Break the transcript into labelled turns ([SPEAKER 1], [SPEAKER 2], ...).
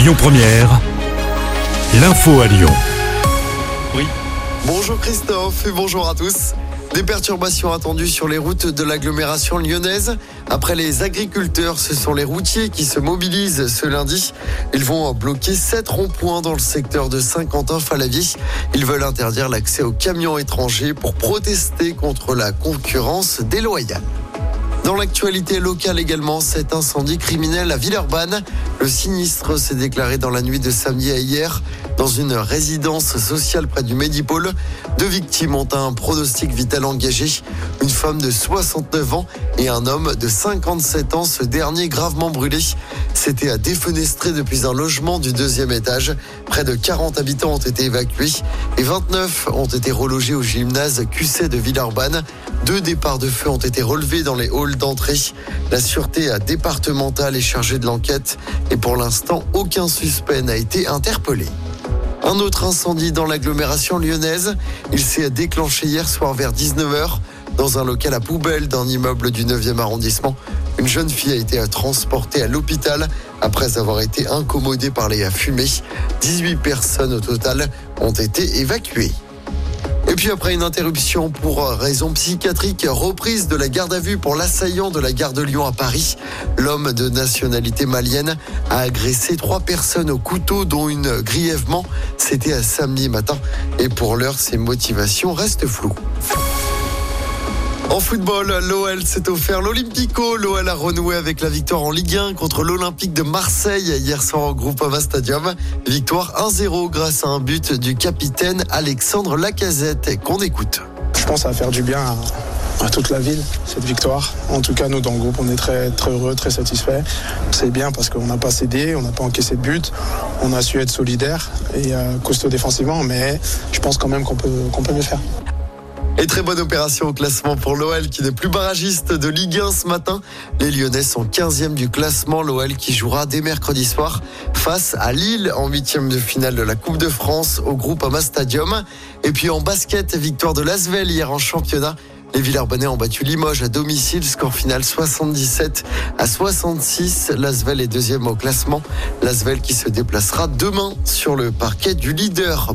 [SPEAKER 1] Lyon Première, l'info à Lyon.
[SPEAKER 2] Bonjour Christophe et bonjour à tous. Des perturbations attendues sur les routes de l'agglomération lyonnaise. Après les agriculteurs, ce sont les routiers qui se mobilisent ce lundi. Ils vont bloquer sept ronds-points dans le secteur de Saint-Quentin-Falavier. Ils veulent interdire l'accès aux camions étrangers pour protester contre la concurrence déloyale. Dans l'actualité locale également, cet incendie criminel à Villeurbanne. Le sinistre s'est déclaré dans la nuit de samedi à hier dans une résidence sociale près du Médipôle. Deux victimes ont un pronostic vital engagé. Une femme de 69 ans et un homme de 57 ans, ce dernier gravement brûlé. C'était à défenestrer depuis un logement du deuxième étage. Près de 40 habitants ont été évacués et 29 ont été relogés au gymnase QC de Villeurbanne. Deux départs de feu ont été relevés dans les halls d'entrée. La sûreté départementale est chargée de l'enquête et pour l'instant, aucun suspect n'a été interpellé. Un autre incendie dans l'agglomération lyonnaise. Il s'est déclenché hier soir vers 19h dans un local à poubelle d'un immeuble du 9e arrondissement. Une jeune fille a été transportée à l'hôpital après avoir été incommodée par les fumées. 18 personnes au total ont été évacuées. Puis après une interruption pour raison psychiatrique, reprise de la garde à vue pour l'assaillant de la gare de Lyon à Paris. L'homme de nationalité malienne a agressé trois personnes au couteau, dont une grièvement. C'était à samedi matin. Et pour l'heure, ses motivations restent floues. En football, l'OL s'est offert l'Olympico. L'OL a renoué avec la victoire en Ligue 1 contre l'Olympique de Marseille hier soir au Groupama Stadium. Victoire 1-0 grâce à un but du capitaine Alexandre Lacazette qu'on écoute.
[SPEAKER 3] Je pense va faire du bien à, à toute la ville, cette victoire. En tout cas, nous, dans le groupe, on est très, très heureux, très satisfaits. C'est bien parce qu'on n'a pas cédé, on n'a pas encaissé de but, on a su être solidaire et euh, costaud défensivement, mais je pense quand même qu'on peut, qu'on peut mieux faire.
[SPEAKER 2] Et très bonne opération au classement pour l'OL qui n'est plus barragiste de Ligue 1 ce matin. Les Lyonnais sont 15e du classement. L'OL qui jouera dès mercredi soir face à Lille en huitième de finale de la Coupe de France au groupe Ama Stadium. Et puis en basket, victoire de Lasvel hier en championnat. Les Villers-Bonnais ont battu Limoges à domicile, score final 77 à 66. Lasvel est deuxième au classement. Lasvel qui se déplacera demain sur le parquet du leader.